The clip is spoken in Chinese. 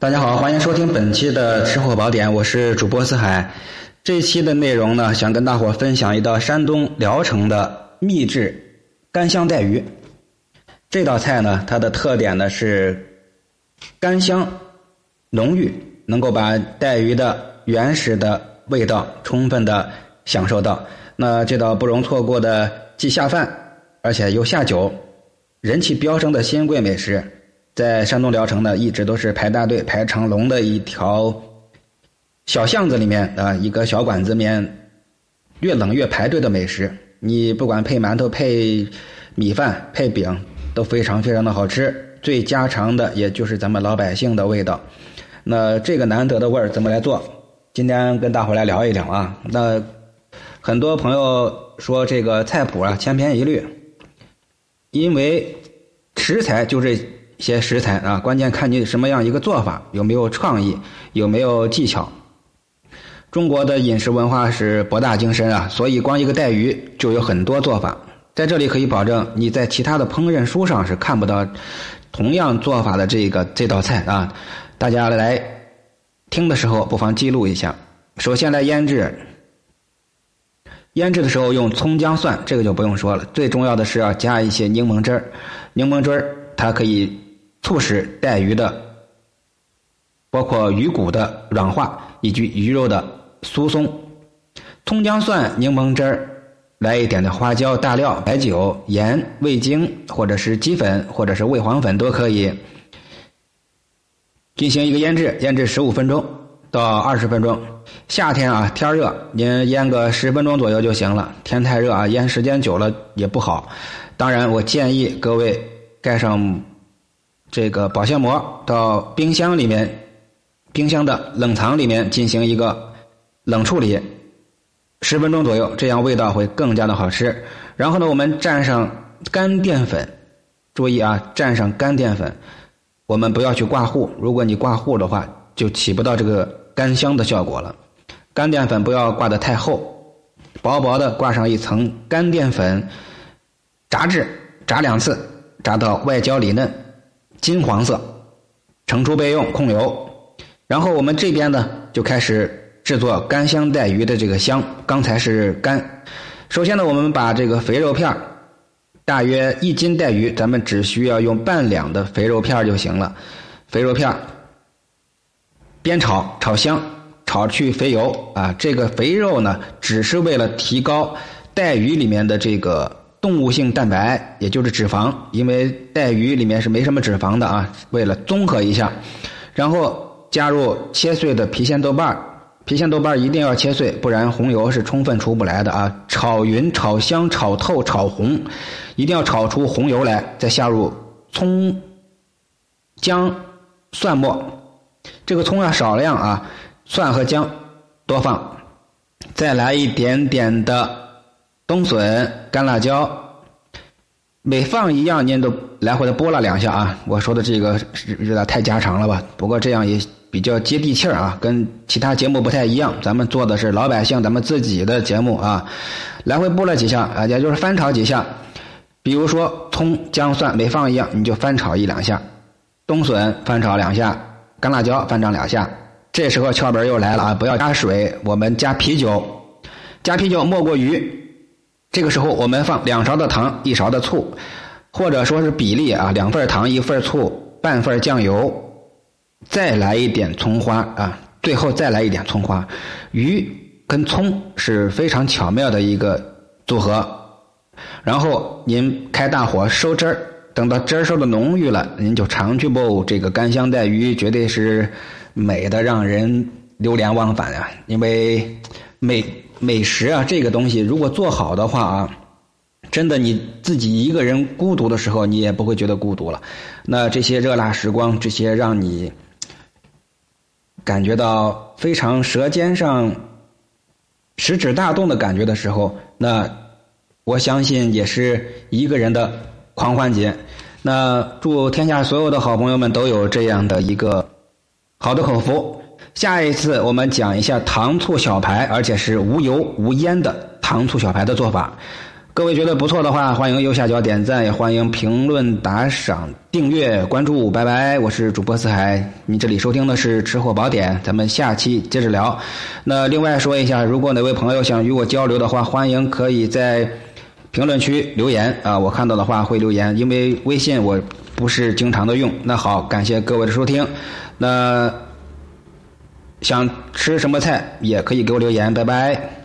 大家好，欢迎收听本期的吃货宝典，我是主播四海。这期的内容呢，想跟大伙分享一道山东聊城的秘制干香带鱼。这道菜呢，它的特点呢是干香浓郁，能够把带鱼的原始的味道充分的享受到。那这道不容错过的既下饭，而且又下酒，人气飙升的新贵美食。在山东聊城呢，一直都是排大队、排长龙的一条小巷子里面啊，一个小馆子面，越冷越排队的美食。你不管配馒头、配米饭、配饼，都非常非常的好吃。最家常的，也就是咱们老百姓的味道。那这个难得的味儿怎么来做？今天跟大伙来聊一聊啊。那很多朋友说这个菜谱啊千篇一律，因为食材就这。些食材啊，关键看你什么样一个做法，有没有创意，有没有技巧。中国的饮食文化是博大精深啊，所以光一个带鱼就有很多做法。在这里可以保证你在其他的烹饪书上是看不到同样做法的这个这道菜啊。大家来听的时候不妨记录一下。首先来腌制，腌制的时候用葱姜蒜，这个就不用说了。最重要的是要加一些柠檬汁儿，柠檬汁儿它可以。促使带鱼的，包括鱼骨的软化以及鱼肉的酥松。葱姜蒜、柠檬汁儿，来一点的花椒、大料、白酒、盐、味精，或者是鸡粉，或者是味黄粉都可以，进行一个腌制，腌制十五分钟到二十分钟。夏天啊，天热，您腌个十分钟左右就行了。天太热啊，腌时间久了也不好。当然，我建议各位盖上。这个保鲜膜到冰箱里面，冰箱的冷藏里面进行一个冷处理，十分钟左右，这样味道会更加的好吃。然后呢，我们蘸上干淀粉，注意啊，蘸上干淀粉，我们不要去挂糊，如果你挂糊的话，就起不到这个干香的效果了。干淀粉不要挂的太厚，薄薄的挂上一层干淀粉，炸制，炸两次，炸到外焦里嫩。金黄色，盛出备用，控油。然后我们这边呢，就开始制作干香带鱼的这个香。刚才是干，首先呢，我们把这个肥肉片大约一斤带鱼，咱们只需要用半两的肥肉片就行了。肥肉片煸炒，炒香，炒去肥油啊。这个肥肉呢，只是为了提高带鱼里面的这个。动物性蛋白，也就是脂肪，因为带鱼里面是没什么脂肪的啊。为了综合一下，然后加入切碎的郫县豆瓣郫县豆瓣一定要切碎，不然红油是充分出不来的啊。炒匀、炒香、炒透、炒红，一定要炒出红油来，再下入葱、姜、蒜末。这个葱要少量啊，蒜和姜多放，再来一点点的。冬笋、干辣椒，每放一样，您都来回的拨了两下啊！我说的这个有点太家常了吧？不过这样也比较接地气儿啊，跟其他节目不太一样。咱们做的是老百姓咱们自己的节目啊，来回拨了几下啊，也就是翻炒几下。比如说葱、姜、蒜每放一样，你就翻炒一两下；冬笋翻炒两下，干辣椒翻炒两下。这时候窍门又来了啊！不要加水，我们加啤酒，加啤酒没过鱼。这个时候，我们放两勺的糖，一勺的醋，或者说是比例啊，两份糖，一份醋，半份酱油，再来一点葱花啊，最后再来一点葱花。鱼跟葱是非常巧妙的一个组合。然后您开大火收汁儿，等到汁儿收的浓郁了，您就尝去不？这个干香带鱼绝对是美的让人流连忘返啊！因为美。美食啊，这个东西如果做好的话啊，真的你自己一个人孤独的时候，你也不会觉得孤独了。那这些热辣时光，这些让你感觉到非常舌尖上食指大动的感觉的时候，那我相信也是一个人的狂欢节。那祝天下所有的好朋友们都有这样的一个好的口福。下一次我们讲一下糖醋小排，而且是无油无烟的糖醋小排的做法。各位觉得不错的话，欢迎右下角点赞，也欢迎评论、打赏、订阅、关注。拜拜，我是主播四海。你这里收听的是《吃货宝典》，咱们下期接着聊。那另外说一下，如果哪位朋友想与我交流的话，欢迎可以在评论区留言啊，我看到的话会留言，因为微信我不是经常的用。那好，感谢各位的收听。那想吃什么菜也可以给我留言。拜拜。